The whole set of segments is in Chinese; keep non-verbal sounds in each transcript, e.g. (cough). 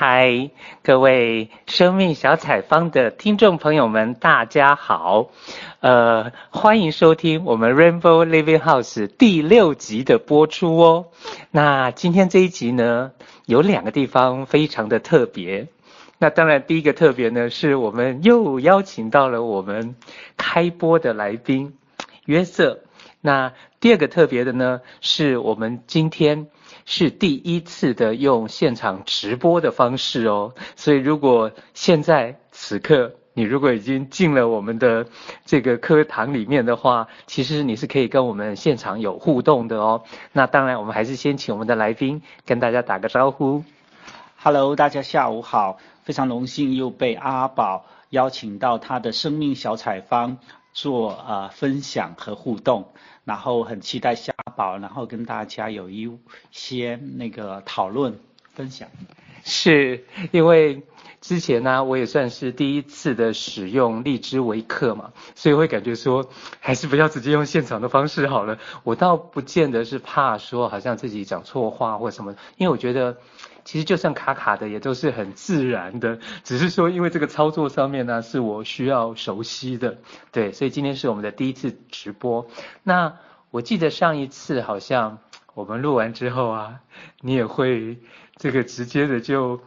嗨，各位生命小采访的听众朋友们，大家好，呃，欢迎收听我们 Rainbow Living House 第六集的播出哦。那今天这一集呢，有两个地方非常的特别。那当然，第一个特别呢，是我们又邀请到了我们开播的来宾约瑟。那第二个特别的呢，是我们今天。是第一次的用现场直播的方式哦，所以如果现在此刻你如果已经进了我们的这个课堂里面的话，其实你是可以跟我们现场有互动的哦。那当然，我们还是先请我们的来宾跟大家打个招呼。Hello，大家下午好，非常荣幸又被阿宝邀请到他的生命小采方做呃分享和互动。然后很期待下宝，然后跟大家有一些那个讨论分享。是因为之前呢，我也算是第一次的使用荔枝为客嘛，所以会感觉说，还是不要直接用现场的方式好了。我倒不见得是怕说好像自己讲错话或什么，因为我觉得其实就算卡卡的也都是很自然的，只是说因为这个操作上面呢是我需要熟悉的，对，所以今天是我们的第一次直播。那我记得上一次好像我们录完之后啊，你也会这个直接的就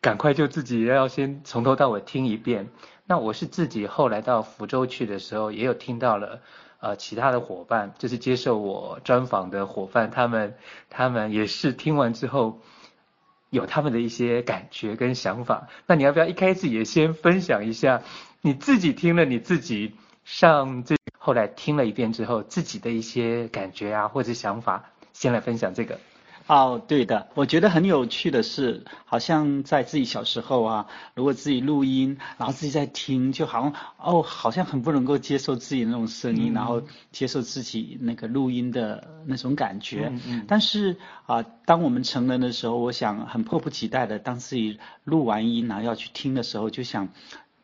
赶快就自己要先从头到尾听一遍。那我是自己后来到福州去的时候，也有听到了呃其他的伙伴，就是接受我专访的伙伴，他们他们也是听完之后有他们的一些感觉跟想法。那你要不要一开始也先分享一下你自己听了你自己上这？后来听了一遍之后，自己的一些感觉啊，或者想法，先来分享这个。哦，对的，我觉得很有趣的是，好像在自己小时候啊，如果自己录音，然后自己在听，就好像哦，好像很不能够接受自己那种声音，嗯、然后接受自己那个录音的那种感觉。嗯嗯。但是啊、呃，当我们成人的时候，我想很迫不及待的，当自己录完音然后要去听的时候，就想。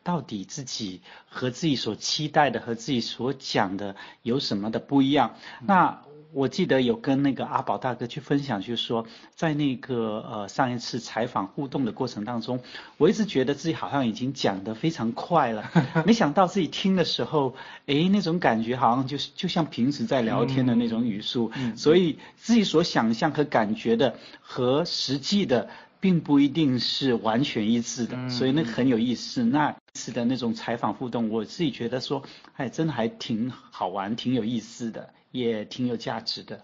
到底自己和自己所期待的和自己所讲的有什么的不一样？那我记得有跟那个阿宝大哥去分享，就是说在那个呃上一次采访互动的过程当中，我一直觉得自己好像已经讲得非常快了，(laughs) 没想到自己听的时候，诶，那种感觉好像就是就像平时在聊天的那种语速，所以自己所想象和感觉的和实际的。并不一定是完全一致的，嗯、所以那很有意思。那次的那种采访互动，我自己觉得说，哎，真的还挺好玩，挺有意思的，也挺有价值的。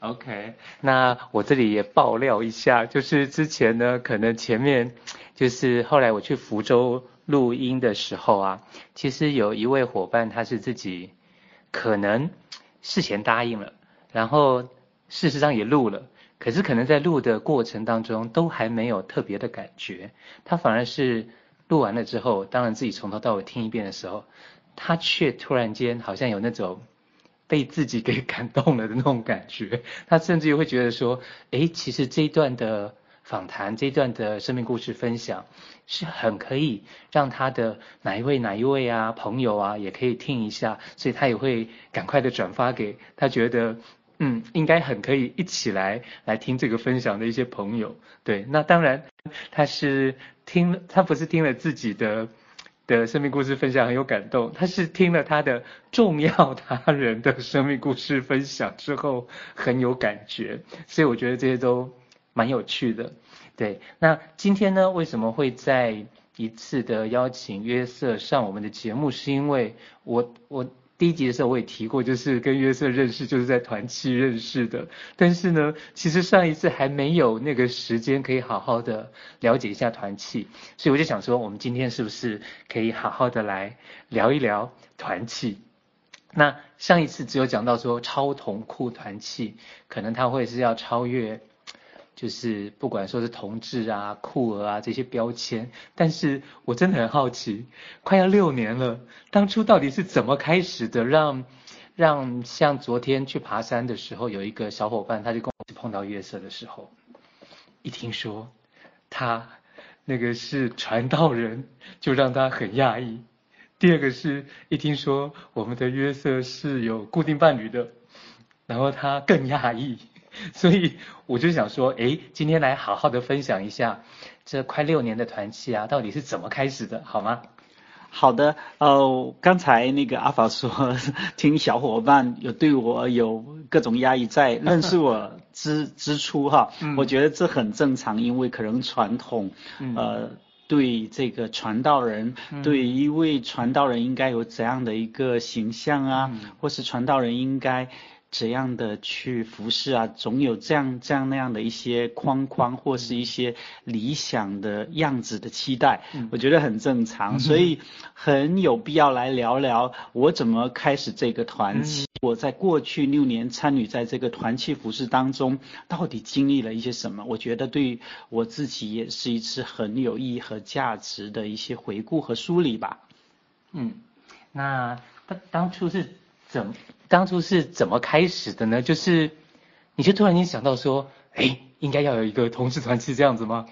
OK，那我这里也爆料一下，就是之前呢，可能前面就是后来我去福州录音的时候啊，其实有一位伙伴他是自己可能事前答应了，然后事实上也录了。可是可能在录的过程当中都还没有特别的感觉，他反而是录完了之后，当然自己从头到尾听一遍的时候，他却突然间好像有那种被自己给感动了的那种感觉，(laughs) 他甚至于会觉得说，诶，其实这一段的访谈，这一段的生命故事分享，是很可以让他的哪一位哪一位啊朋友啊也可以听一下，所以他也会赶快的转发给他觉得。嗯，应该很可以一起来来听这个分享的一些朋友，对，那当然他是听，他不是听了自己的的生命故事分享很有感动，他是听了他的重要他人的生命故事分享之后很有感觉，(laughs) 所以我觉得这些都蛮有趣的，对。那今天呢，为什么会在一次的邀请约瑟上我们的节目，是因为我我。第一集的时候我也提过，就是跟约瑟认识就是在团契认识的。但是呢，其实上一次还没有那个时间可以好好的了解一下团契，所以我就想说，我们今天是不是可以好好的来聊一聊团契？那上一次只有讲到说超同库团契，可能它会是要超越。就是不管说是同志啊、酷儿啊这些标签，但是我真的很好奇，快要六年了，当初到底是怎么开始的？让让像昨天去爬山的时候，有一个小伙伴，他就跟我碰到约瑟的时候，一听说他那个是传道人，就让他很讶异。第二个是一听说我们的约瑟是有固定伴侣的，然后他更讶异。(laughs) 所以我就想说，哎，今天来好好的分享一下这快六年的团契啊，到底是怎么开始的，好吗？好的，呃，刚才那个阿法说，听小伙伴有对我有各种压抑，在认识我之 (laughs) 之初哈，嗯、我觉得这很正常，因为可能传统，呃，对这个传道人，嗯、对一位传道人应该有怎样的一个形象啊，嗯、或是传道人应该。怎样的去服侍啊？总有这样这样那样的一些框框，或是一些理想的样子的期待，嗯、我觉得很正常，所以很有必要来聊聊我怎么开始这个团契。嗯、我在过去六年参与在这个团契服侍当中，到底经历了一些什么？我觉得对我自己也是一次很有意义和价值的一些回顾和梳理吧。嗯，那当当初是怎么？当初是怎么开始的呢？就是，你就突然间想到说，哎，应该要有一个同志团是这样子吗？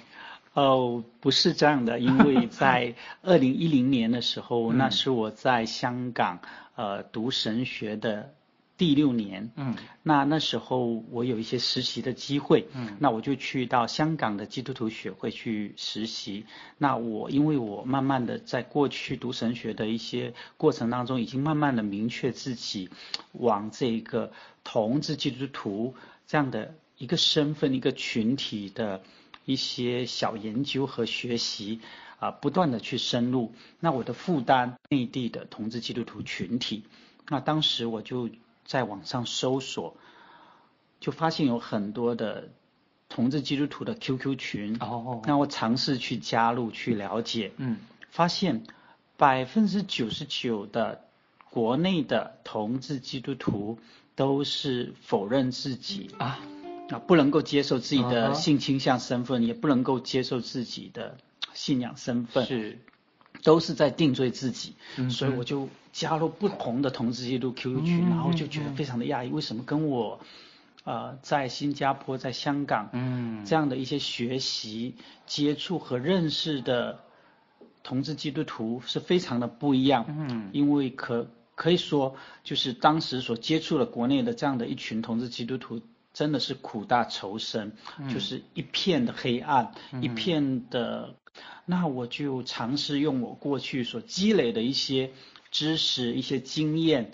哦，不是这样的，因为在 (laughs) 二零一零年的时候，那是我在香港呃读神学的。第六年，嗯，那那时候我有一些实习的机会，嗯，那我就去到香港的基督徒学会去实习。那我因为我慢慢的在过去读神学的一些过程当中，已经慢慢的明确自己 (tsk) 往这个同志基督徒这样的一个身份、一个群体的一些小研究和学习啊，不断的去深入。那我的负担，内地的同志基督徒群体，那当时我就。在网上搜索，就发现有很多的同志基督徒的 QQ 群。哦。那我尝试去加入去了解。嗯。发现百分之九十九的国内的同志基督徒都是否认自己啊，啊不能够接受自己的性倾向身份，也不能够接受自己的信仰身份。是。都是在定罪自己。嗯。所以我就。加入不同的同志基督 QQ 群，然后就觉得非常的讶异，为什么跟我，呃，在新加坡、在香港，嗯，这样的一些学习、接触和认识的同志基督徒是非常的不一样，嗯，因为可可以说，就是当时所接触的国内的这样的一群同志基督徒，真的是苦大仇深，就是一片的黑暗，一片的，那我就尝试用我过去所积累的一些。知识一些经验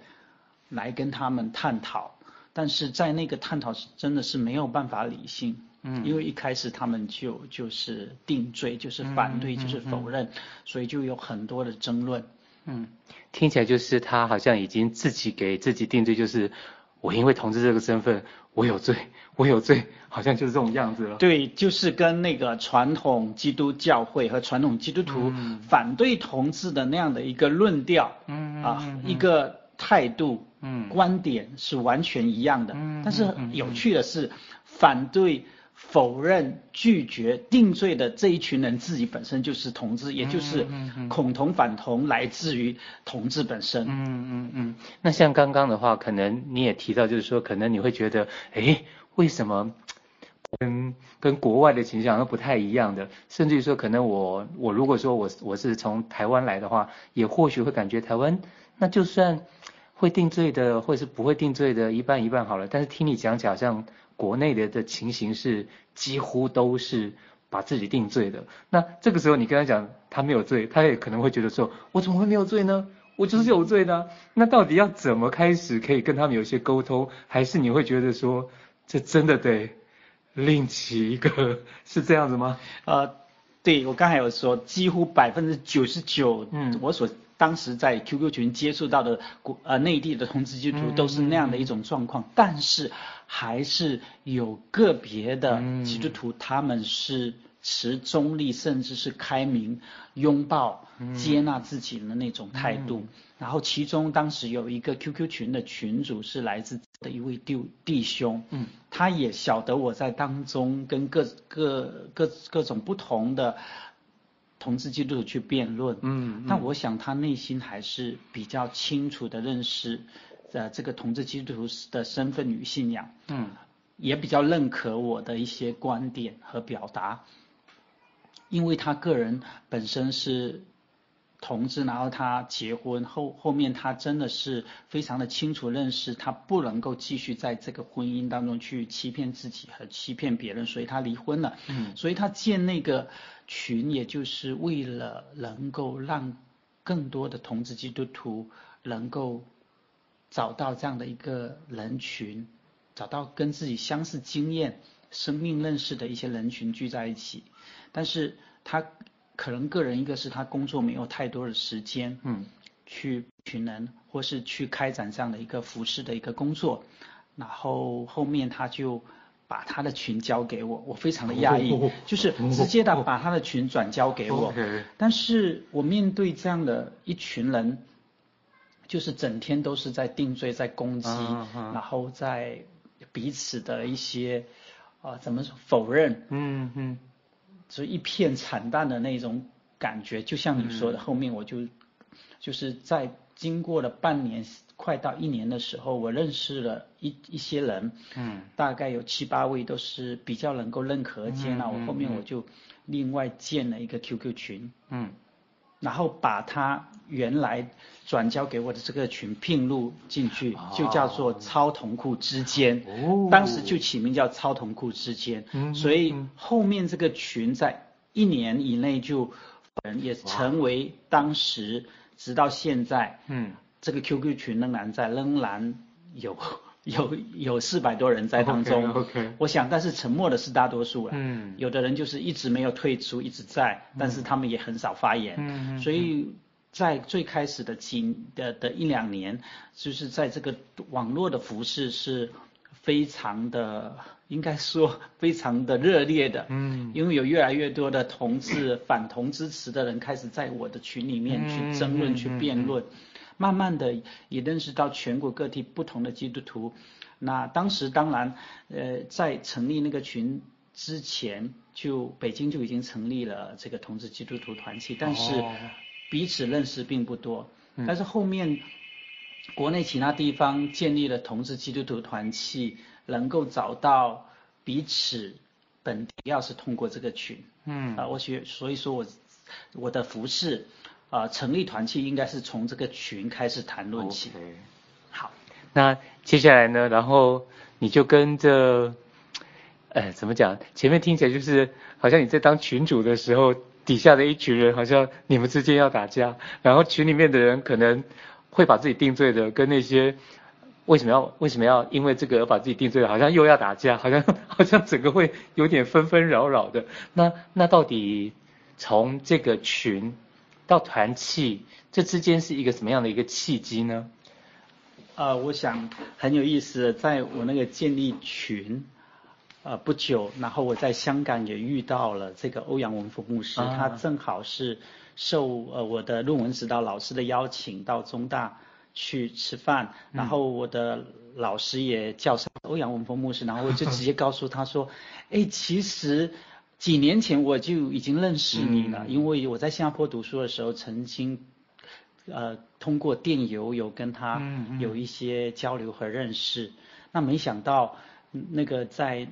来跟他们探讨，但是在那个探讨是真的是没有办法理性，嗯，因为一开始他们就就是定罪，就是反对，嗯、就是否认，嗯嗯、所以就有很多的争论，嗯，听起来就是他好像已经自己给自己定罪，就是我因为同志这个身份，我有罪，我有罪，好像就是这种样子了。对，就是跟那个传统基督教会和传统基督徒反对同志的那样的一个论调，嗯啊，一个态度，嗯，观点是完全一样的。嗯，但是有趣的是，反对。否认、拒绝、定罪的这一群人自己本身就是同志，也就是恐同反同来自于同志本身。嗯嗯嗯。那像刚刚的话，可能你也提到，就是说，可能你会觉得，哎，为什么跟跟国外的倾向都不太一样的？甚至于说，可能我我如果说我我是从台湾来的话，也或许会感觉台湾那就算会定罪的，或是不会定罪的，一半一半好了。但是听你讲起来好像。国内的的情形是几乎都是把自己定罪的，那这个时候你跟他讲他没有罪，他也可能会觉得说，我怎么会没有罪呢？我就是有罪的。那到底要怎么开始可以跟他们有一些沟通？还是你会觉得说，这真的得另起一个，是这样子吗？呃，对，我刚才有说，几乎百分之九十九，嗯，我所。当时在 QQ 群接触到的国呃内地的同志基督徒都是那样的一种状况，但是还是有个别的基督徒，他们是持中立甚至是开明，拥抱接纳自己的那种态度。嗯、然后其中当时有一个 QQ 群的群主是来自的一位弟弟兄，嗯，他也晓得我在当中跟各各各各种不同的。同志基督徒去辩论，嗯，但我想他内心还是比较清楚的认识，呃，这个同志基督徒的身份与信仰，嗯，也比较认可我的一些观点和表达，因为他个人本身是同志，然后他结婚后，后面他真的是非常的清楚认识，他不能够继续在这个婚姻当中去欺骗自己和欺骗别人，所以他离婚了。嗯，所以他建那个群，也就是为了能够让更多的同志基督徒能够找到这样的一个人群，找到跟自己相似经验、生命认识的一些人群聚在一起，但是他。可能个人一个是他工作没有太多的时间，嗯，去群人或是去开展这样的一个服饰的一个工作，然后后面他就把他的群交给我，我非常的讶异，就是直接的把他的群转交给我，但是我面对这样的一群人，就是整天都是在定罪、在攻击，然后在彼此的一些啊怎么说否认，嗯嗯。就一片惨淡的那种感觉，就像你说的，后面我就就是在经过了半年，快到一年的时候，我认识了一一些人，嗯，大概有七八位都是比较能够认可接纳我，后面我就另外建了一个 QQ 群，嗯。然后把他原来转交给我的这个群并入进去，就叫做超同库之间，当时就起名叫超同库之间，所以后面这个群在一年以内就也成为当时直到现在，嗯，这个 QQ 群仍然在，仍然有。(laughs) 有有四百多人在当中，okay, okay. 我想，但是沉默的是大多数了。嗯，有的人就是一直没有退出，一直在，但是他们也很少发言。嗯，所以在最开始的几的的一两年，就是在这个网络的服饰是非常的，应该说非常的热烈的。嗯，因为有越来越多的同志反同支持的人开始在我的群里面去争论、去辩论。慢慢的也认识到全国各地不同的基督徒，那当时当然，呃，在成立那个群之前，就北京就已经成立了这个同志基督徒团体，但是彼此认识并不多。但是后面国内其他地方建立了同志基督徒团契，能够找到彼此本地，要是通过这个群，嗯，啊，我学，所以说我我的服饰。啊、呃，成立团契应该是从这个群开始谈论起。Okay. 好，那接下来呢？然后你就跟着，哎，怎么讲？前面听起来就是好像你在当群主的时候，底下的一群人好像你们之间要打架，然后群里面的人可能会把自己定罪的，跟那些为什么要为什么要因为这个而把自己定罪，好像又要打架，好像 (laughs) 好像整个会有点纷纷扰扰的。那那到底从这个群？到团契，这之间是一个什么样的一个契机呢？呃，我想很有意思，在我那个建立群，呃不久，然后我在香港也遇到了这个欧阳文峰牧师，啊、他正好是受呃我的论文指导老师的邀请到中大去吃饭，嗯、然后我的老师也叫上欧阳文峰牧师，然后我就直接告诉他说，(laughs) 哎，其实。几年前我就已经认识你了，嗯、因为我在新加坡读书的时候，曾经，呃，通过电邮有跟他有一些交流和认识。嗯嗯、那没想到那个在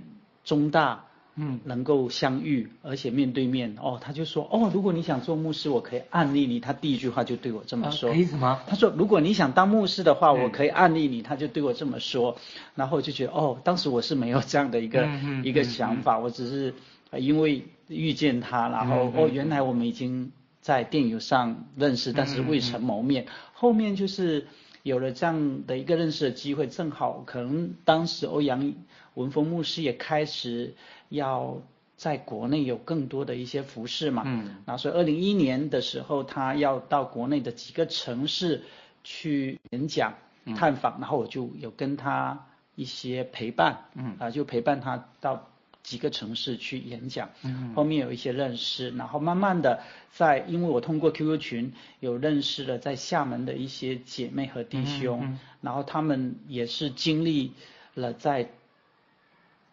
中大，嗯，能够相遇，嗯、而且面对面，哦，他就说，哦，如果你想做牧师，我可以案例你。他第一句话就对我这么说。可以什么？他说，如果你想当牧师的话，我可以案例你。他就对我这么说。然后我就觉得，哦，当时我是没有这样的一个、一个想法，我只是。因为遇见他，然后哦，原来我们已经在电影上认识，但是未曾谋面。后面就是有了这样的一个认识的机会，正好可能当时欧阳文峰牧师也开始要在国内有更多的一些服饰嘛。嗯。那所以二零一一年的时候，他要到国内的几个城市去演讲、探访，然后我就有跟他一些陪伴。嗯。啊，就陪伴他到。几个城市去演讲，后面有一些认识，然后慢慢的在，因为我通过 QQ 群有认识了在厦门的一些姐妹和弟兄，然后他们也是经历了在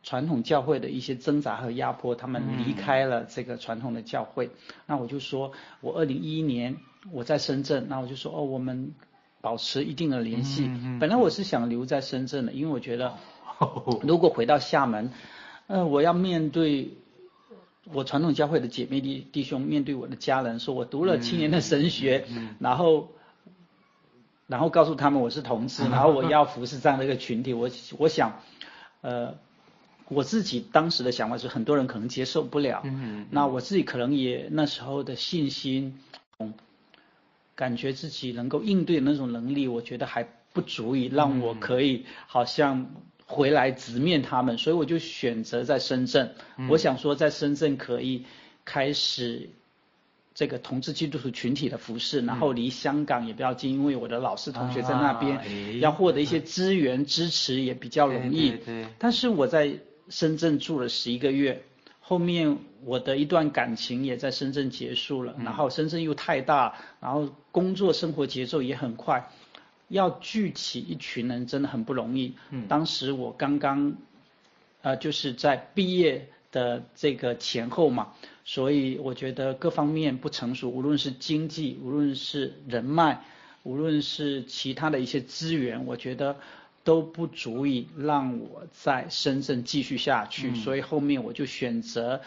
传统教会的一些挣扎和压迫，他们离开了这个传统的教会，那我就说我二零一一年我在深圳，那我就说哦，我们保持一定的联系，本来我是想留在深圳的，因为我觉得如果回到厦门。呃，我要面对我传统教会的姐妹弟弟兄面对我的家人说，我读了七年的神学，然后然后告诉他们我是同志，然后我要服侍这样的一个群体，我我想，呃，我自己当时的想法是很多人可能接受不了，那我自己可能也那时候的信心，感觉自己能够应对的那种能力，我觉得还不足以让我可以好像。回来直面他们，所以我就选择在深圳。嗯、我想说，在深圳可以开始这个同志基督徒群体的服饰，嗯、然后离香港也比较近，因为我的老师同学在那边，啊、要获得一些资源、嗯、支持也比较容易。对对对，但是我在深圳住了十一个月，后面我的一段感情也在深圳结束了，嗯、然后深圳又太大，然后工作生活节奏也很快。要聚起一群人真的很不容易。嗯，当时我刚刚，呃，就是在毕业的这个前后嘛，所以我觉得各方面不成熟，无论是经济，无论是人脉，无论是其他的一些资源，我觉得都不足以让我在深圳继续下去。嗯，所以后面我就选择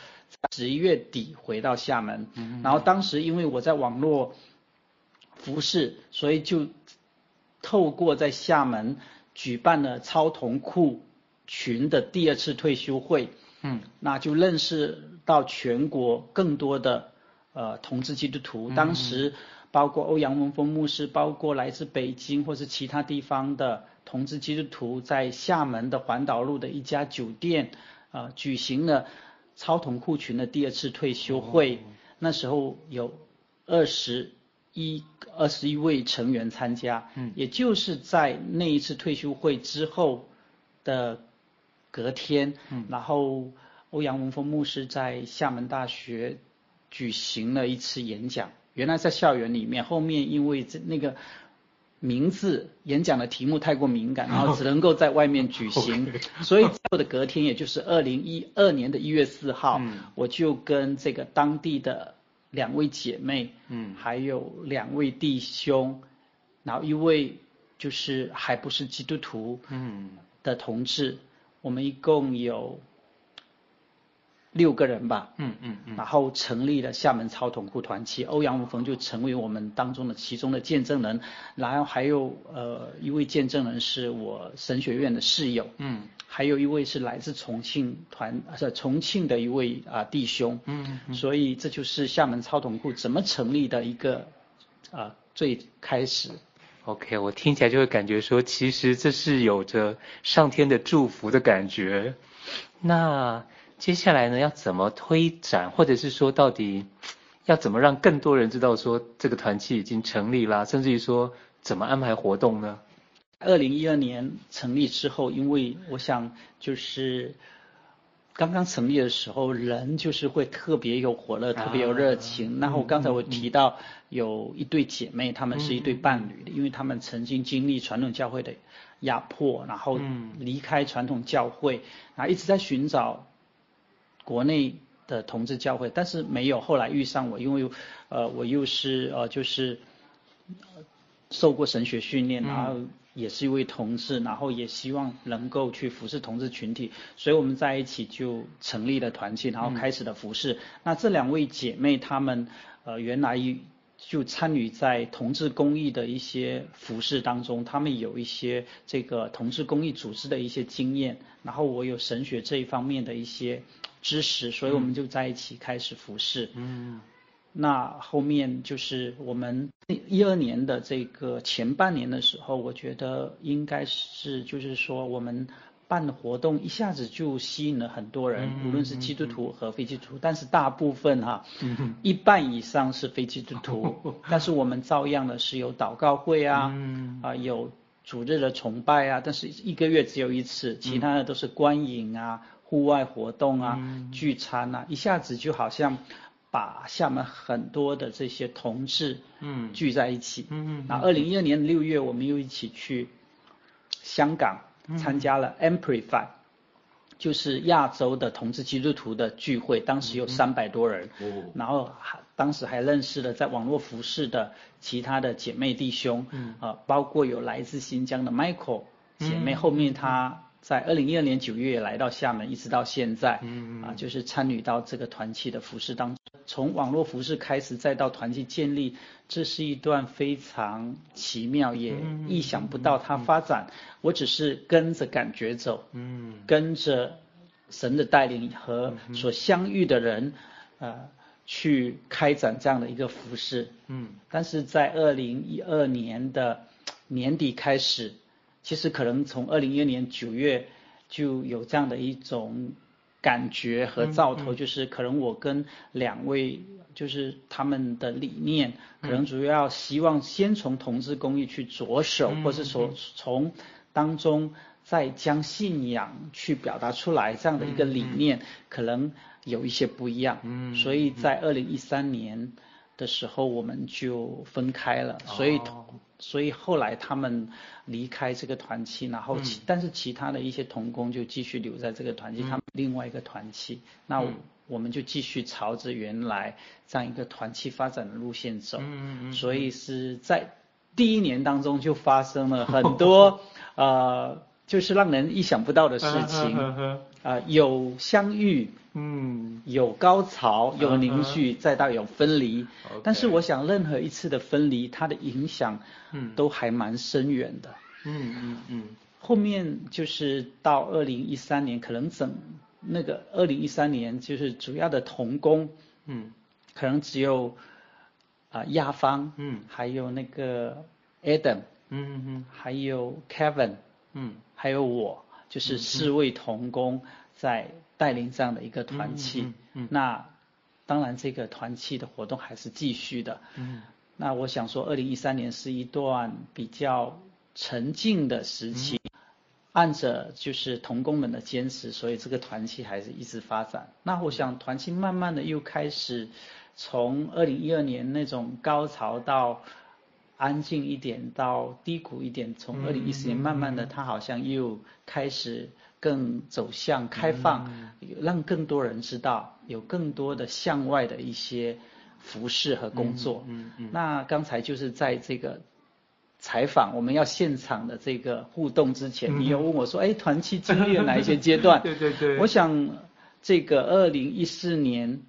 十一月底回到厦门。嗯，然后当时因为我在网络服饰，所以就。透过在厦门举办了超同库群的第二次退休会，嗯，那就认识到全国更多的呃同志基督徒。当时包括欧阳文峰牧师，包括来自北京或是其他地方的同志基督徒，在厦门的环岛路的一家酒店啊、呃、举行了超同库群的第二次退休会。那时候有二十。一二十一位成员参加，嗯，也就是在那一次退休会之后的隔天，嗯，然后欧阳文峰牧师在厦门大学举行了一次演讲。原来在校园里面，后面因为这那个名字演讲的题目太过敏感，然后只能够在外面举行。(laughs) 所以之后的隔天，也就是二零一二年的一月四号，嗯，我就跟这个当地的。两位姐妹，嗯，还有两位弟兄，然后一位就是还不是基督徒，嗯，的同志，嗯、我们一共有六个人吧，嗯嗯嗯，然后成立了厦门超同库团契，欧阳文峰就成为我们当中的其中的见证人，然后还有呃一位见证人是我神学院的室友，嗯。还有一位是来自重庆团，是重庆的一位啊弟兄，嗯，嗯，所以这就是厦门超同库怎么成立的一个啊最开始。OK，我听起来就会感觉说，其实这是有着上天的祝福的感觉。那接下来呢，要怎么推展，或者是说到底要怎么让更多人知道说这个团契已经成立啦，甚至于说怎么安排活动呢？二零一二年成立之后，因为我想就是刚刚成立的时候，人就是会特别有火热，特别有热情。然后刚才我提到有一对姐妹，她们是一对伴侣的，因为她们曾经经历传统教会的压迫，然后离开传统教会，然后一直在寻找国内的同志教会，但是没有。后来遇上我，因为呃我又是呃就是受过神学训练，然后。也是一位同志，然后也希望能够去服侍同志群体，所以我们在一起就成立了团契，然后开始了服侍。嗯、那这两位姐妹她们呃原来就参与在同志公益的一些服侍当中，他们有一些这个同志公益组织的一些经验，然后我有神学这一方面的一些知识，所以我们就在一起开始服侍。嗯。那后面就是我们一二年的这个前半年的时候，我觉得应该是就是说我们办的活动一下子就吸引了很多人，无论是基督徒和非基督徒，但是大部分哈，一半以上是非基督徒，(laughs) 但是我们照样的是有祷告会啊，啊有主日的崇拜啊，但是一个月只有一次，其他的都是观影啊、户外活动啊、聚餐啊，一下子就好像。把厦门很多的这些同志，嗯，聚在一起，嗯嗯。那二零一二年六月，我们又一起去香港参加了 Amplify，就是亚洲的同志基督徒的聚会，当时有三百多人，嗯，然后还当时还认识了在网络服饰的其他的姐妹弟兄，嗯，啊，包括有来自新疆的 Michael 姐妹，后面她。在二零一二年九月来到厦门，一直到现在，嗯嗯，啊，就是参与到这个团契的服饰当中。从网络服饰开始，再到团契建立，这是一段非常奇妙，也意想不到它发展。我只是跟着感觉走，嗯，跟着神的带领和所相遇的人，呃，去开展这样的一个服饰，嗯。但是在二零一二年的年底开始。其实可能从二零一二年九月就有这样的一种感觉和兆头，就是可能我跟两位就是他们的理念，可能主要希望先从同志公益去着手，或是说从当中再将信仰去表达出来，这样的一个理念可能有一些不一样。所以在二零一三年的时候我们就分开了，所以。所以后来他们离开这个团契，然后其、嗯、但是其他的一些童工就继续留在这个团契，嗯、他们另外一个团契，那我，、们就继续朝着原来这样一个团契发展的路线走。所以是在第一年当中就发生了很 (laughs) 多呃，就是让人意想不到的事情啊、呃，有相遇。嗯，有高潮，有凝聚，嗯、再到有分离。Okay, 但是我想，任何一次的分离，它的影响，嗯，都还蛮深远的。嗯嗯嗯。后面就是到二零一三年，可能整那个二零一三年就是主要的童工，嗯，可能只有啊亚芳，嗯，还有那个 Adam，嗯嗯，还有 Kevin，嗯，还有我，就是四位童工在。带领这样的一个团契，那当然这个团契的活动还是继续的。嗯，那我想说，二零一三年是一段比较沉静的时期，嗯、按着就是同工们的坚持，所以这个团契还是一直发展。那我想团契慢慢的又开始从二零一二年那种高潮到安静一点，到低谷一点，从二零一四年慢慢的，它好像又开始。更走向开放，让更多人知道，有更多的向外的一些服饰和工作。嗯嗯。那刚才就是在这个采访，我们要现场的这个互动之前，你有问我说，哎，团契经历了哪一些阶段？(laughs) 对对对。我想这个二零一四年、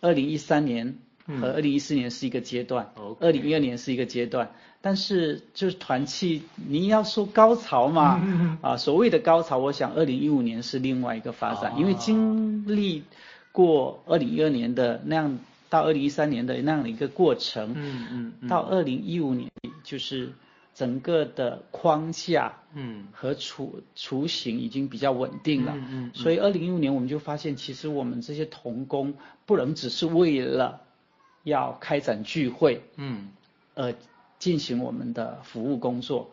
二零一三年和二零一四年是一个阶段，二零一二年是一个阶段。但是就是团契，你要说高潮嘛，(laughs) 啊，所谓的高潮，我想二零一五年是另外一个发展，因为经历过二零一二年的那样到二零一三年的那样的一个过程，嗯嗯，到二零一五年就是整个的框架，嗯，和雏雏形已经比较稳定了，嗯嗯，所以二零一五年我们就发现，其实我们这些童工不能只是为了要开展聚会，嗯，呃。进行我们的服务工作，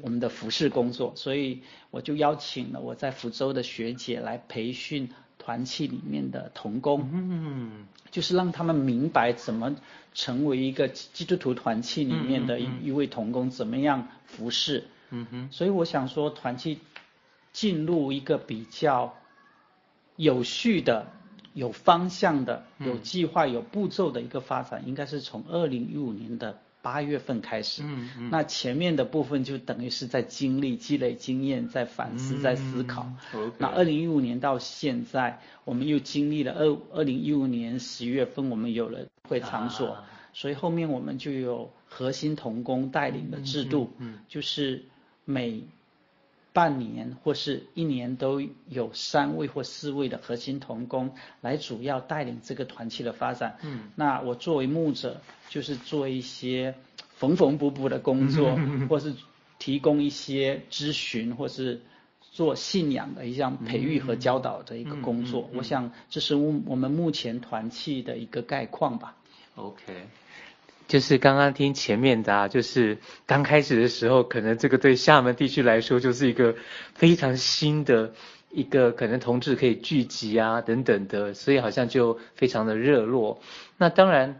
我们的服饰工作，所以我就邀请了我在福州的学姐来培训团契里面的童工，嗯，就是让他们明白怎么成为一个基督徒团契里面的一一位童工，怎么样服侍，嗯哼，所以我想说，团契进入一个比较有序的、有方向的、有计划、有步骤的一个发展，应该是从二零一五年的。八月份开始，嗯嗯，那前面的部分就等于是在经历、积累经验，在反思、在思考。嗯 okay. 那二零一五年到现在，我们又经历了二二零一五年十月份，我们有了会场所，啊、所以后面我们就有核心童工带领的制度，嗯，就是每。半年或是一年都有三位或四位的核心同工来主要带领这个团契的发展。嗯，那我作为牧者，就是做一些缝缝补补的工作，(laughs) 或是提供一些咨询，或是做信仰的一项培育和教导的一个工作。我想这是我们目前团契的一个概况吧。OK。就是刚刚听前面的啊，就是刚开始的时候，可能这个对厦门地区来说就是一个非常新的一个可能同志可以聚集啊等等的，所以好像就非常的热络。那当然，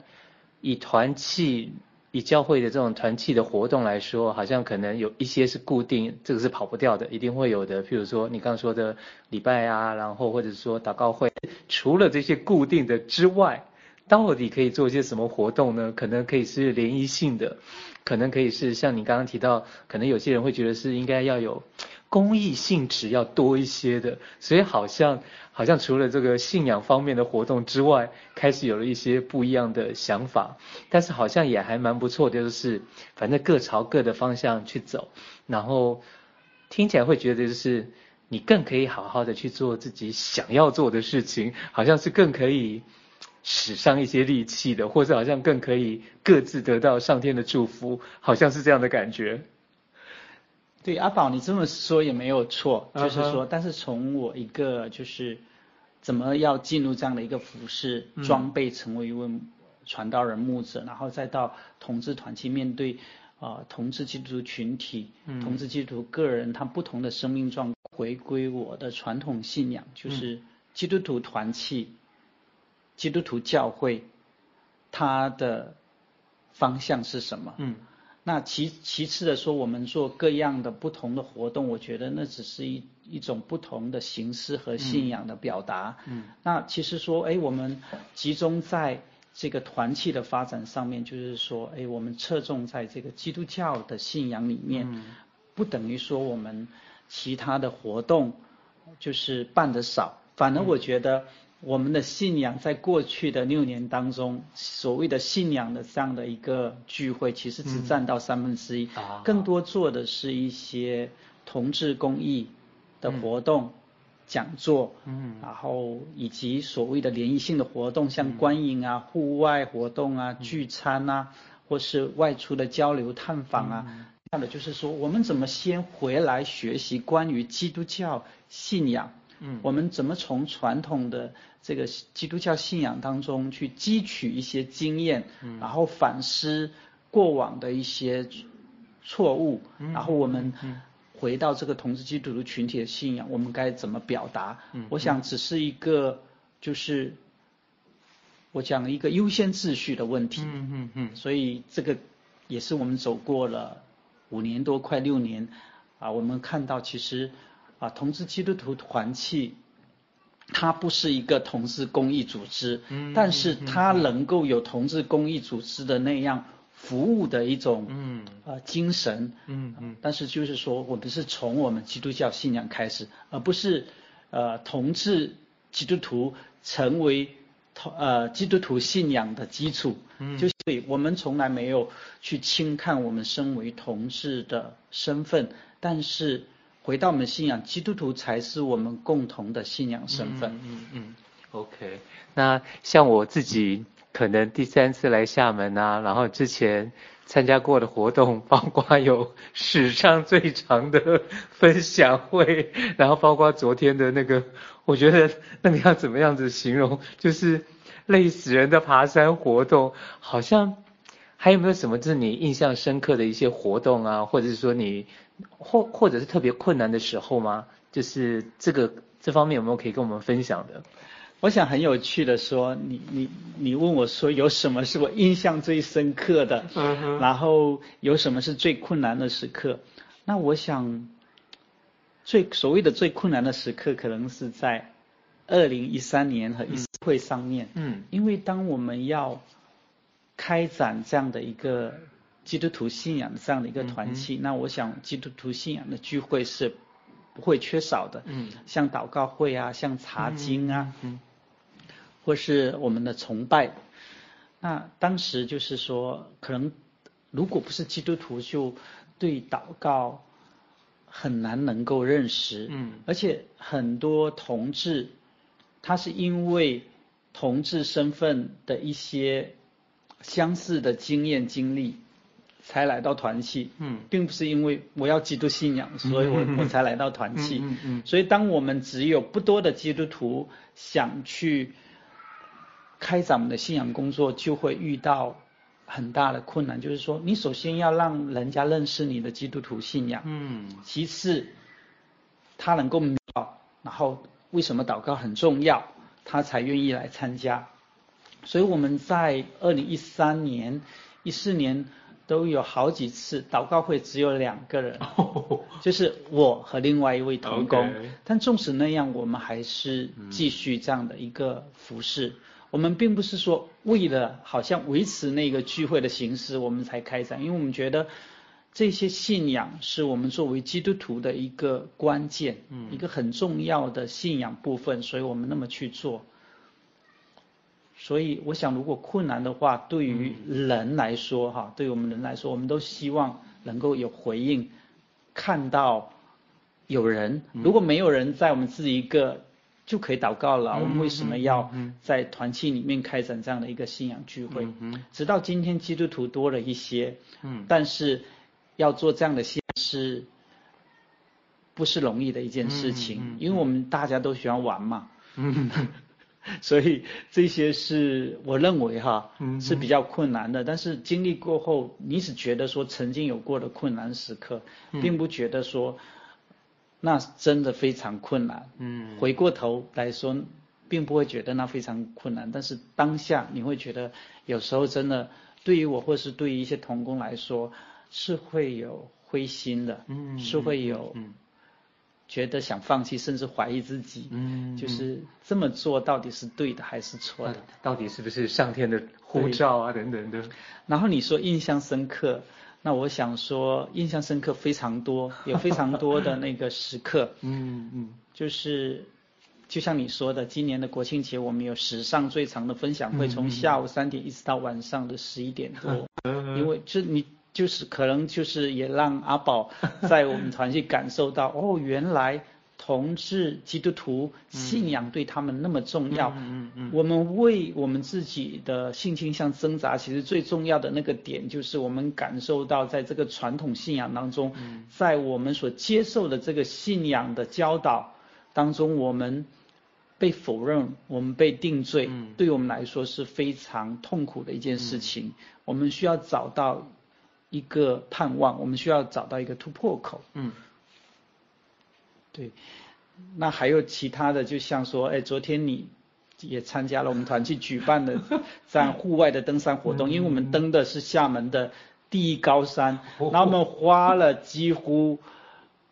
以团契、以教会的这种团契的活动来说，好像可能有一些是固定，这个是跑不掉的，一定会有的。譬如说你刚说的礼拜啊，然后或者说祷告会，除了这些固定的之外。到底可以做一些什么活动呢？可能可以是联谊性的，可能可以是像你刚刚提到，可能有些人会觉得是应该要有公益性质要多一些的，所以好像好像除了这个信仰方面的活动之外，开始有了一些不一样的想法，但是好像也还蛮不错的，就是反正各朝各的方向去走，然后听起来会觉得就是你更可以好好的去做自己想要做的事情，好像是更可以使上一些力气的，或者好像更可以各自得到上天的祝福，好像是这样的感觉。对阿宝，你这么说也没有错，就是说，但是从我一个就是怎么要进入这样的一个服饰装备，成为一位传道人牧者，然后再到同志团契面对啊、呃、同志基督徒群体、同志基督徒个人他不同的生命状，回归我的传统信仰，就是基督徒团契、基督徒教会，它的方向是什么？嗯。那其其次的说，我们做各样的不同的活动，我觉得那只是一一种不同的形式和信仰的表达。嗯。那其实说，哎，我们集中在这个团契的发展上面，就是说，哎，我们侧重在这个基督教的信仰里面，嗯、不等于说我们其他的活动就是办得少。反而我觉得。嗯我们的信仰在过去的六年当中，所谓的信仰的这样的一个聚会，其实只占到三分之一，更多做的是一些同志公益的活动、嗯、讲座，嗯，然后以及所谓的联谊性的活动，像观影啊、户外活动啊、聚餐啊，或是外出的交流探访啊，这样的就是说，我们怎么先回来学习关于基督教信仰？嗯，我们怎么从传统的这个基督教信仰当中去汲取一些经验，嗯，然后反思过往的一些错误，嗯，然后我们回到这个同志基督徒群体的信仰，我们该怎么表达？嗯，我想只是一个就是我讲一个优先秩序的问题。嗯嗯嗯，所以这个也是我们走过了五年多，快六年啊，我们看到其实。啊，同志基督徒团契，它不是一个同志公益组织，嗯，但是它能够有同志公益组织的那样服务的一种，嗯，呃，精神，嗯嗯，但是就是说，我们是从我们基督教信仰开始，而不是，呃，同志基督徒成为同呃基督徒信仰的基础，嗯，就是我们从来没有去轻看我们身为同志的身份，但是。回到我们信仰，基督徒才是我们共同的信仰身份。嗯嗯，，OK。那像我自己可能第三次来厦门啊，然后之前参加过的活动，包括有史上最长的分享会，然后包括昨天的那个，我觉得那个要怎么样子形容，就是累死人的爬山活动，好像还有没有什么就是你印象深刻的一些活动啊，或者是说你。或或者是特别困难的时候吗？就是这个这方面有没有可以跟我们分享的？我想很有趣的说，你你你问我说有什么是我印象最深刻的，嗯哼，然后有什么是最困难的时刻？那我想最所谓的最困难的时刻，可能是在二零一三年和一次会上面，嗯，因为当我们要开展这样的一个。基督徒信仰这样的一个团契，嗯，那我想基督徒信仰的聚会是不会缺少的。嗯，像祷告会啊，像查经啊，嗯，或是我们的崇拜。那当时就是说，可能如果不是基督徒，就对祷告很难能够认识。嗯，而且很多同志，他是因为同志身份的一些相似的经验经历。才来到团契，嗯，并不是因为我要基督信仰，所以我我才来到团契，嗯嗯，所以当我们只有不多的基督徒想去开展我们的信仰工作，就会遇到很大的困难，就是说，你首先要让人家认识你的基督徒信仰，嗯，其次他能够明白，然后为什么祷告很重要，他才愿意来参加。所以我们在二零一三年、一四年。都有好几次祷告会，只有两个人，oh. 就是我和另外一位同工。但纵使那样，我们还是继续这样的一个服饰。嗯、我们并不是说为了好像维持那个聚会的形式，我们才开展，因为我们觉得这些信仰是我们作为基督徒的一个关键，嗯，一个很重要的信仰部分，所以我们那么去做。所以我想，如果困难的话，对于人来说，哈，对于我们人来说，我们都希望能够有回应，看到有人。如果没有人在，我们自己一个就可以祷告了。我们为什么要在团契里面开展这样的一个信仰聚会？直到今天，基督徒多了一些，嗯，但是。要做这样的现实，不是容易的一件事情，嗯嗯嗯、因为我们大家都喜欢玩嘛，嗯、(laughs) 所以这些是我认为哈、嗯、是比较困难的。但是经历过后，你只觉得说曾经有过的困难时刻，并不觉得说那真的非常困难。嗯，回过头来说，并不会觉得那非常困难。但是当下你会觉得，有时候真的对于我或是对于一些童工来说。是会有灰心的，嗯，是会有，觉得想放弃，甚至怀疑自己，嗯，就是这么做到底是对的还是错的？到底是不是上天的护照啊？等等的。然后你说印象深刻，那我想说印象深刻非常多，(laughs) 有非常多的那个时刻，嗯嗯，就是就像你说的，今年的国庆节我们有史上最长的分享会，从下午三点一直到晚上的十一点多，因为就你。就是可能就是也让阿宝 (laughs) 在我们团去感受到哦，原来同志基督徒信仰对他们那么重要。嗯嗯。我们为我们自己的性倾向挣扎，其实最重要的那个点就是我们感受到，在这个传统信仰当中，在我们所接受的这个信仰的教导当中，我们被否认，我们被定罪，对我们来说是非常痛苦的一件事情。我们需要找到。一个盼望，我们需要找到一个突破口。嗯，对。那还有其他的，就像说，哎，昨天你也参加了我们团去举办的 (laughs) 在户外的登山活动，因为我们登的是厦门的第一高山，然后我们花了几乎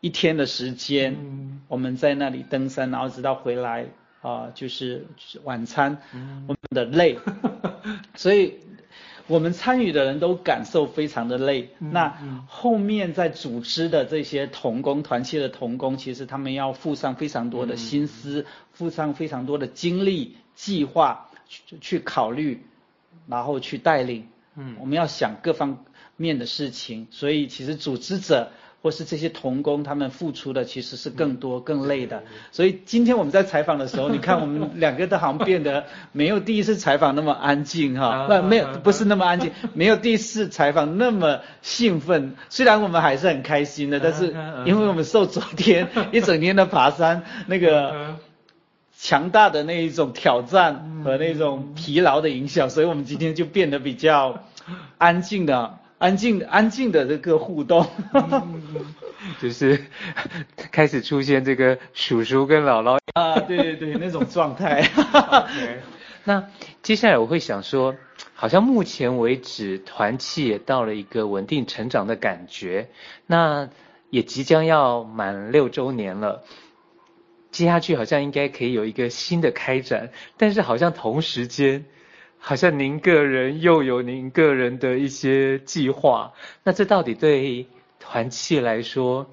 一天的时间，我们在那里登山，然后直到回来啊，就是晚餐，我们的累，(laughs) 所以。我们参与的人都感受非常的累，嗯、那后面在组织的这些同工团契的同工，其实他们要付上非常多的心思，嗯、付上非常多的精力、计划去去考虑，然后去带领。嗯，我们要想各方面的事情，所以其实组织者。或是这些童工，他们付出的其实是更多、更累的。所以今天我们在采访的时候，你看我们两个都好像变得没有第一次采访那么安静哈，不，没有，不是那么安静，没有第一次采访那么兴奋。虽然我们还是很开心的，但是因为我们受昨天 (laughs) 一整天的爬山那个强大的那一种挑战和那种疲劳的影响，所以我们今天就变得比较安静的。安静安静的这个互动，(laughs) 就是 (laughs) 开始出现这个叔叔跟姥姥啊，对对对，那种状态。(laughs) okay. 那接下来我会想说，好像目前为止团契也到了一个稳定成长的感觉，那也即将要满六周年了，接下去好像应该可以有一个新的开展，但是好像同时间。好像您个人又有您个人的一些计划，那这到底对团契来说，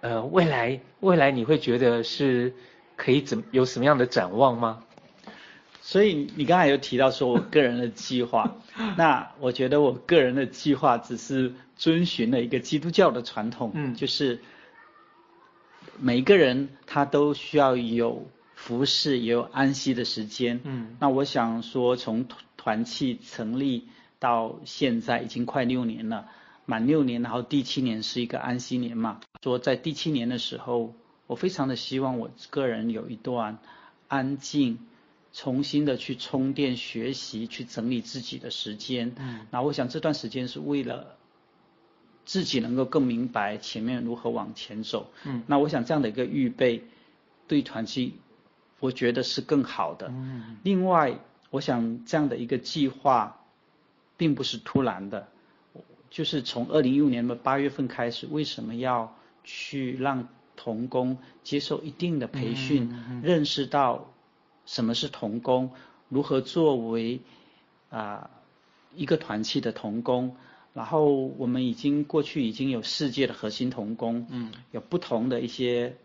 呃，未来未来你会觉得是可以怎有什么样的展望吗？所以你刚才有提到说我个人的计划，(laughs) 那我觉得我个人的计划只是遵循了一个基督教的传统，嗯，就是每一个人他都需要有。服侍也有安息的时间，嗯，那我想说，从团契成立到现在已经快六年了，满六年，然后第七年是一个安息年嘛。说在第七年的时候，我非常的希望我个人有一段安静，重新的去充电、学习、去整理自己的时间。嗯，那我想这段时间是为了自己能够更明白前面如何往前走。嗯，那我想这样的一个预备对团契。我觉得是更好的。另外，我想这样的一个计划，并不是突然的，就是从二零一五年的八月份开始，为什么要去让童工接受一定的培训，认识到什么是童工，如何作为啊一个团契的童工，然后我们已经过去已经有世界的核心童工，嗯，有不同的一些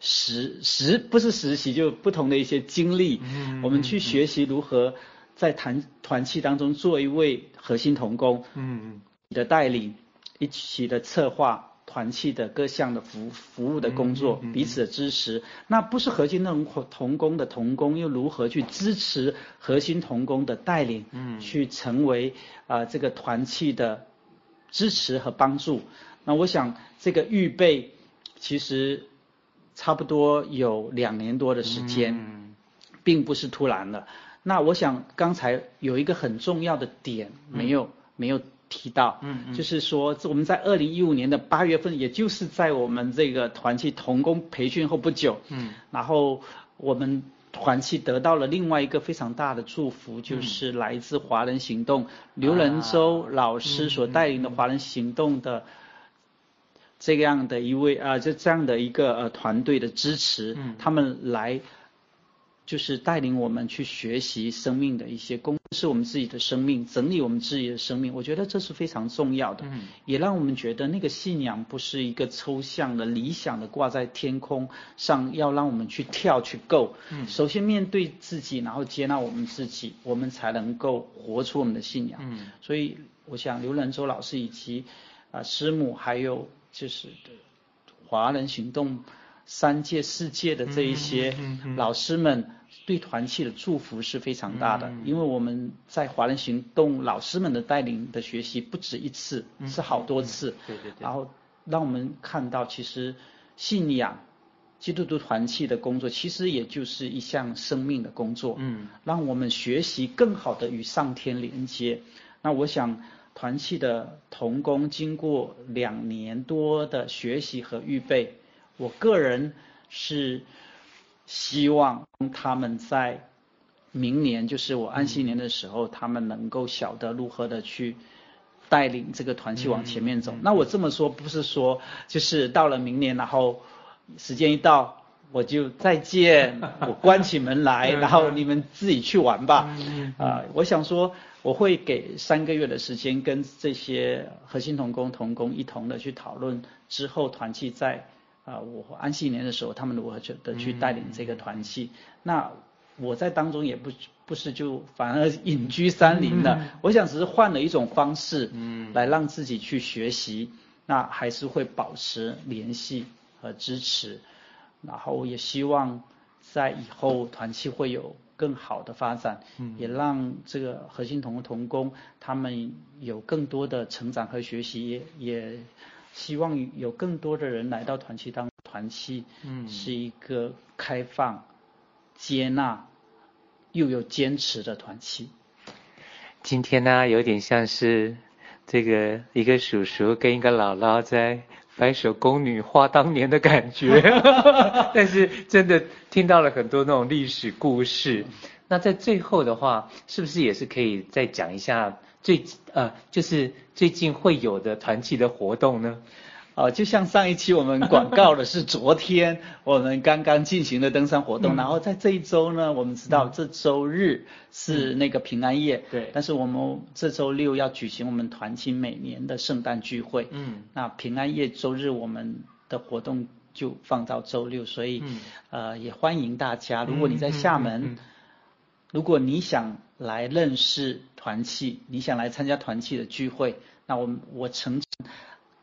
实实不是实习，就不同的一些经历，嗯，我们去学习如何在团团契当中做一位核心童工，嗯，你的带领，一起的策划。团契的各项的服服务的工作，嗯嗯嗯、彼此的支持，那不是核心那种童工的童工，又如何去支持核心童工的带领，嗯，去成为啊、呃、这个团契的支持和帮助。那我想这个预备其实差不多有两年多的时间，嗯、并不是突然的。那我想刚才有一个很重要的点没有、嗯、没有。提到，就是说，我们在二零一五年的八月份，也就是在我们这个团契童工培训后不久，嗯，然后我们团契得到了另外一个非常大的祝福，就是来自华人行动刘仁洲老师所带领的华人行动的这样的一位啊，就这样的一个呃团队的支持，嗯，他们来。就是带领我们去学习生命的一些公是，我们自己的生命，整理我们自己的生命，我觉得这是非常重要的。嗯，也让我们觉得那个信仰不是一个抽象的、理想的挂在天空上，要让我们去跳去够。嗯，首先面对自己，然后接纳我们自己，我们才能够活出我们的信仰。嗯，所以我想刘仁洲老师以及啊师母，还有就是华人行动。三届、四届的这一些老师们对团契的祝福是非常大的，因为我们在华人行动老师们的带领的学习不止一次，嗯、是好多次。对对对。然后让我们看到，其实信仰、基督徒团契的工作，其实也就是一项生命的工作。嗯。让我们学习更好的与上天连接。那我想，团契的童工经过两年多的学习和预备。我个人是希望他们在明年，就是我安息年的时候，他们能够晓得如何的去带领这个团契往前面走。那我这么说不是说就是到了明年，然后时间一到我就再见，(laughs) 我关起门来，然后你们自己去玩吧。啊，我想说我会给三个月的时间，跟这些核心同工同工一同的去讨论之后团契在。啊，我安息年的时候，他们如何去的去带领这个团契？嗯、那我在当中也不不是就反而隐居山林了。嗯、我想只是换了一种方式，嗯，来让自己去学习。嗯、那还是会保持联系和支持，然后也希望在以后团契会有更好的发展，嗯，也让这个核心同同工他们有更多的成长和学习，也也。希望有更多的人来到团契当团契，嗯，是一个开放、接纳又有坚持的团契。今天呢，有点像是这个一个叔叔跟一个姥姥在白首宫女花当年的感觉，(laughs) 但是真的听到了很多那种历史故事。那在最后的话，是不是也是可以再讲一下？最呃，就是最近会有的团契的活动呢，呃，就像上一期我们广告的是昨天 (laughs) 我们刚刚进行的登山活动，嗯、然后在这一周呢，我们知道这周日是那个平安夜，对、嗯，但是我们这周六要举行我们团契每年的圣诞聚会，嗯，那平安夜周日我们的活动就放到周六，所以、嗯、呃也欢迎大家，如果你在厦门。如果你想来认识团契，你想来参加团契的聚会，那我我诚诚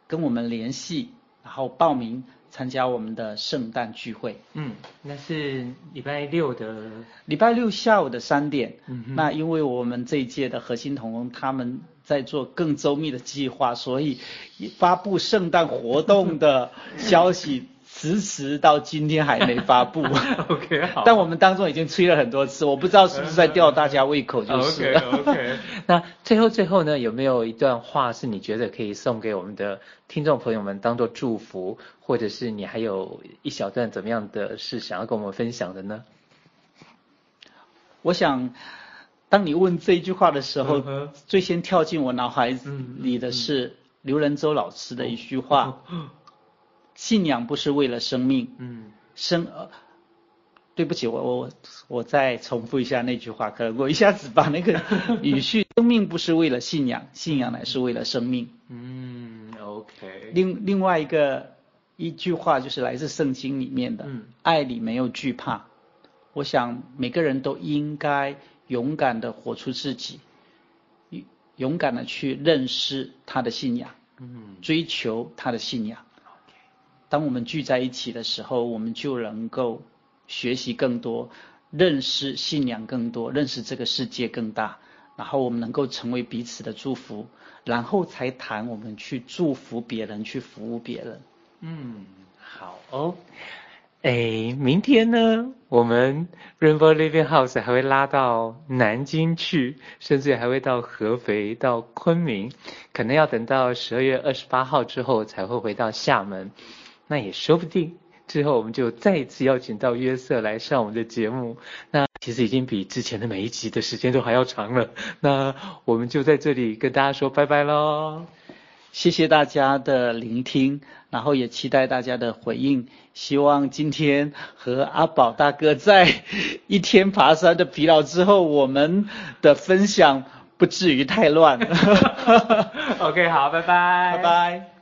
跟我们联系，然后报名参加我们的圣诞聚会。嗯，那是礼拜六的，礼拜六下午的三点。嗯哼，那因为我们这一届的核心同工他们在做更周密的计划，所以发布圣诞活动的消息。迟迟到今天还没发布，(laughs) OK 好。但我们当中已经催了很多次，我不知道是不是在吊大家胃口，就是 OK OK。(laughs) (laughs) 那最后最后呢，有没有一段话是你觉得可以送给我们的听众朋友们当做祝福，或者是你还有一小段怎么样的事想要跟我们分享的呢？我想，当你问这一句话的时候，uh huh. 最先跳进我脑海里的是刘仁洲老师的一句话。Uh. 信仰不是为了生命，嗯，生呃，对不起，我我我再重复一下那句话，可能我一下子把那个语序，生命不是为了信仰，(laughs) 信仰乃是为了生命。嗯，OK。另另外一个一句话就是来自圣经里面的，嗯，爱里没有惧怕。我想每个人都应该勇敢的活出自己，勇敢的去认识他的信仰，嗯，追求他的信仰。当我们聚在一起的时候，我们就能够。学习更多，认识信仰更多，认识这个世界更大，然后我们能够成为彼此的祝福，然后才谈我们去祝福别人，去服务别人。嗯，好哦。哎，明天呢，我们 Rainbow Living House 还会拉到南京去，甚至还会到合肥、到昆明，可能要等到十二月二十八号之后才会回到厦门，那也说不定。之后我们就再一次邀请到约瑟来上我们的节目，那其实已经比之前的每一集的时间都还要长了。那我们就在这里跟大家说拜拜喽，谢谢大家的聆听，然后也期待大家的回应。希望今天和阿宝大哥在一天爬山的疲劳之后，我们的分享不至于太乱。(laughs) (laughs) OK，好，拜拜，拜拜。